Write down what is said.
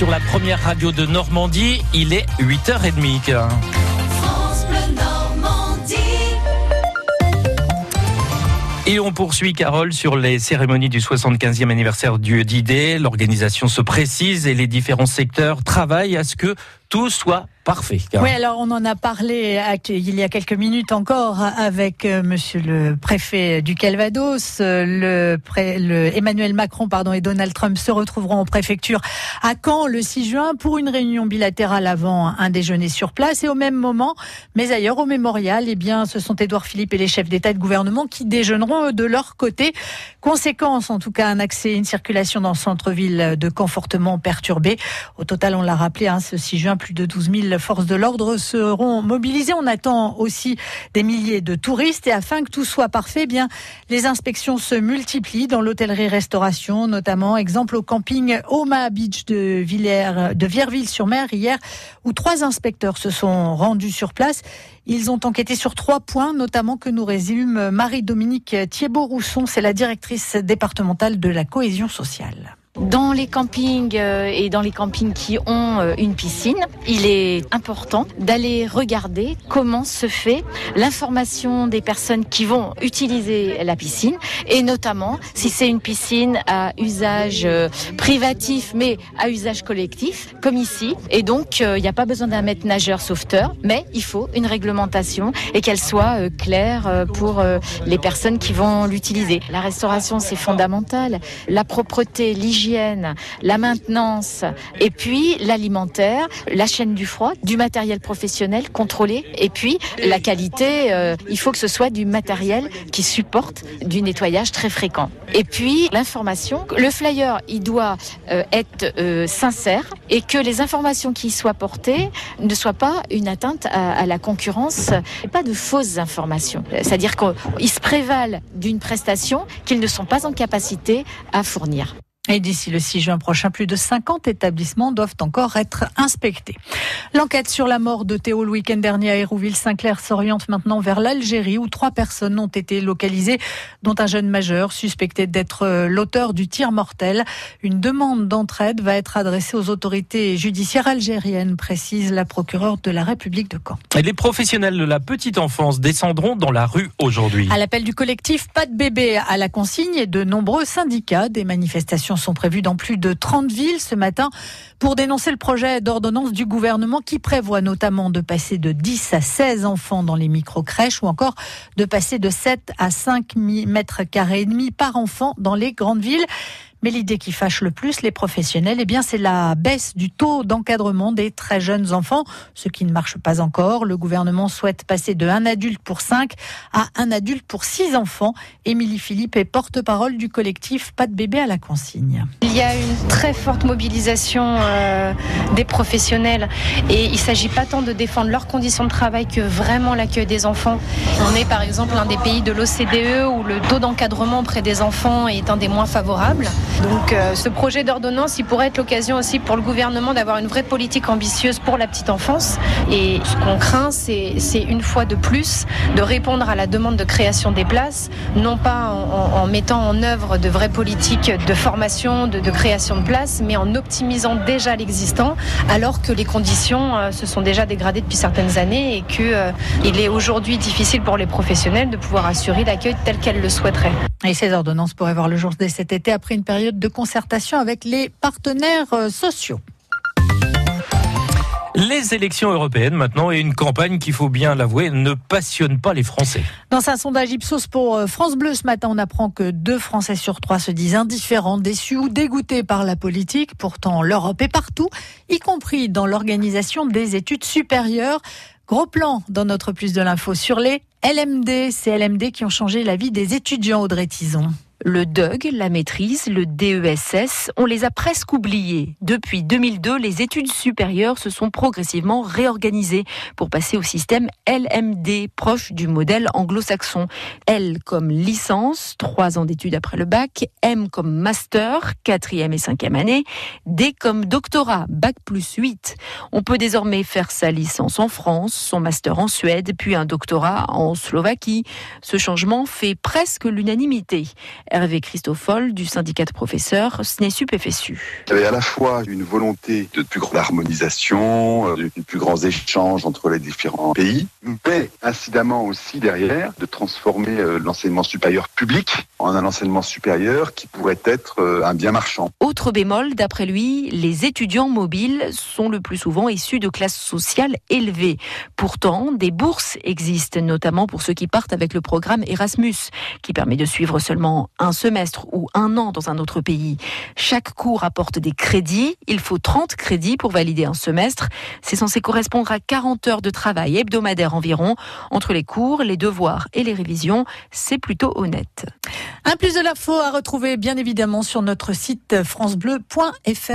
sur la première radio de Normandie. Il est 8h30. Et on poursuit, Carole, sur les cérémonies du 75e anniversaire du DID. L'organisation se précise et les différents secteurs travaillent à ce que tout soit parfait. Oui, alors on en a parlé il y a quelques minutes encore avec euh, Monsieur le préfet du Calvados. Euh, le, le, Emmanuel Macron pardon, et Donald Trump se retrouveront en préfecture à Caen le 6 juin pour une réunion bilatérale avant un déjeuner sur place. Et au même moment, mais ailleurs au mémorial, eh bien, ce sont Édouard Philippe et les chefs d'État et de gouvernement qui déjeuneront de leur côté. Conséquence, en tout cas, un accès, une circulation dans le centre-ville de Caen fortement perturbée. Au total, on l'a rappelé, hein, ce 6 juin, plus de 12 000 forces de l'ordre seront mobilisées. On attend aussi des milliers de touristes et afin que tout soit parfait, eh bien les inspections se multiplient dans l'hôtellerie-restauration, notamment exemple au camping Oma Beach de Villers, de Vierville-sur-Mer hier, où trois inspecteurs se sont rendus sur place. Ils ont enquêté sur trois points, notamment que nous résume Marie-Dominique Thiebaud-Rousson, c'est la directrice départementale de la cohésion sociale. Dans les campings euh, et dans les campings qui ont euh, une piscine, il est important d'aller regarder comment se fait l'information des personnes qui vont utiliser la piscine et notamment si c'est une piscine à usage euh, privatif mais à usage collectif comme ici. Et donc il n'y a pas besoin d'un maître nageur sauveteur, mais il faut une réglementation et qu'elle soit claire pour les personnes qui vont l'utiliser. La restauration c'est fondamental, la propreté, l'hygiène la maintenance et puis l'alimentaire, la chaîne du froid, du matériel professionnel contrôlé et puis la qualité, euh, il faut que ce soit du matériel qui supporte du nettoyage très fréquent. Et puis l'information, le flyer, il doit euh, être euh, sincère et que les informations qui y soient portées ne soient pas une atteinte à, la concurrence pas de fausses informations. C'est-à-dire qu'ils se prévalent d'une prestation qu'ils ne sont pas en capacité à fournir. Et d'ici le 6 juin prochain, plus de 50 établissements doivent encore être inspectés. L'enquête sur la mort de Théo le week-end dernier à Hérouville-Saint-Clair s'oriente maintenant vers l'Algérie où trois personnes ont été localisées, dont un jeune majeur suspecté d'être euh, l'auteur du tir mortel. Une demande d'entraide va être adressée aux autorités judiciaires algériennes, précise la procureure de la République de Caen. Et les professionnels de la petite enfance descendront dans la rue aujourd'hui. À l'appel du collectif Pas de bébé à la consigne et de nombreux syndicats, des manifestations sont prévues dans plus de 30 villes ce matin pour dénoncer le projet d'ordonnance du gouvernement qui prévoit notamment de passer de 10 à 16 enfants dans les micro-crèches ou encore de passer de 7 à 5 mètres carrés et demi par enfant dans les grandes villes. Mais l'idée qui fâche le plus les professionnels, eh bien, c'est la baisse du taux d'encadrement des très jeunes enfants, ce qui ne marche pas encore. Le gouvernement souhaite passer de un adulte pour cinq à un adulte pour six enfants. Émilie Philippe est porte-parole du collectif Pas de bébé à la consigne. Il y a une très forte mobilisation euh, des professionnels et il ne s'agit pas tant de défendre leurs conditions de travail que vraiment l'accueil des enfants. On est par exemple un des pays de l'OCDE où le taux d'encadrement auprès des enfants est un des moins favorables. Donc euh, ce projet d'ordonnance, il pourrait être l'occasion aussi pour le gouvernement d'avoir une vraie politique ambitieuse pour la petite enfance. Et ce qu'on craint, c'est une fois de plus de répondre à la demande de création des places, non pas en, mettant en œuvre de vraies politiques de formation, de, création de places, mais en optimisant déjà l'existant, alors que les conditions euh, se sont déjà dégradées depuis certaines années et qu'il euh, est aujourd'hui difficile pour les professionnels de pouvoir assurer l'accueil tel qu'elles le souhaiteraient. Et ces ordonnances pourraient voir le jour dès cet été après une période de concertation avec les partenaires euh, sociaux. Les élections européennes maintenant et une campagne qui, faut bien l'avouer, ne passionne pas les Français. Dans un sondage Ipsos pour euh, France Bleu ce matin, on apprend que deux Français sur trois se disent indifférents, déçus ou dégoûtés par la politique. Pourtant, l'Europe est partout, y compris dans l'organisation des études supérieures. Gros plan dans notre plus de l'info sur les LMD, ces LMD qui ont changé la vie des étudiants Audrey Tison. Le DUG, la maîtrise, le DESS, on les a presque oubliés. Depuis 2002, les études supérieures se sont progressivement réorganisées pour passer au système LMD, proche du modèle anglo-saxon. L comme licence, trois ans d'études après le bac, M comme master, quatrième et cinquième année, D comme doctorat, bac plus 8. On peut désormais faire sa licence en France, son master en Suède, puis un doctorat en Slovaquie. Ce changement fait presque l'unanimité. Hervé Christoffol du syndicat de professeurs SNESUP FSU. Il y avait à la fois une volonté de plus grande harmonisation, de plus grands échanges entre les différents pays, mais incidemment aussi derrière de transformer euh, l'enseignement supérieur public en un enseignement supérieur qui pourrait être euh, un bien marchand. Autre bémol, d'après lui, les étudiants mobiles sont le plus souvent issus de classes sociales élevées. Pourtant, des bourses existent, notamment pour ceux qui partent avec le programme Erasmus, qui permet de suivre seulement un semestre ou un an dans un autre pays. Chaque cours apporte des crédits. Il faut 30 crédits pour valider un semestre. C'est censé correspondre à 40 heures de travail hebdomadaire environ. Entre les cours, les devoirs et les révisions, c'est plutôt honnête. Un plus de l'info à retrouver bien évidemment sur notre site francebleu.fr.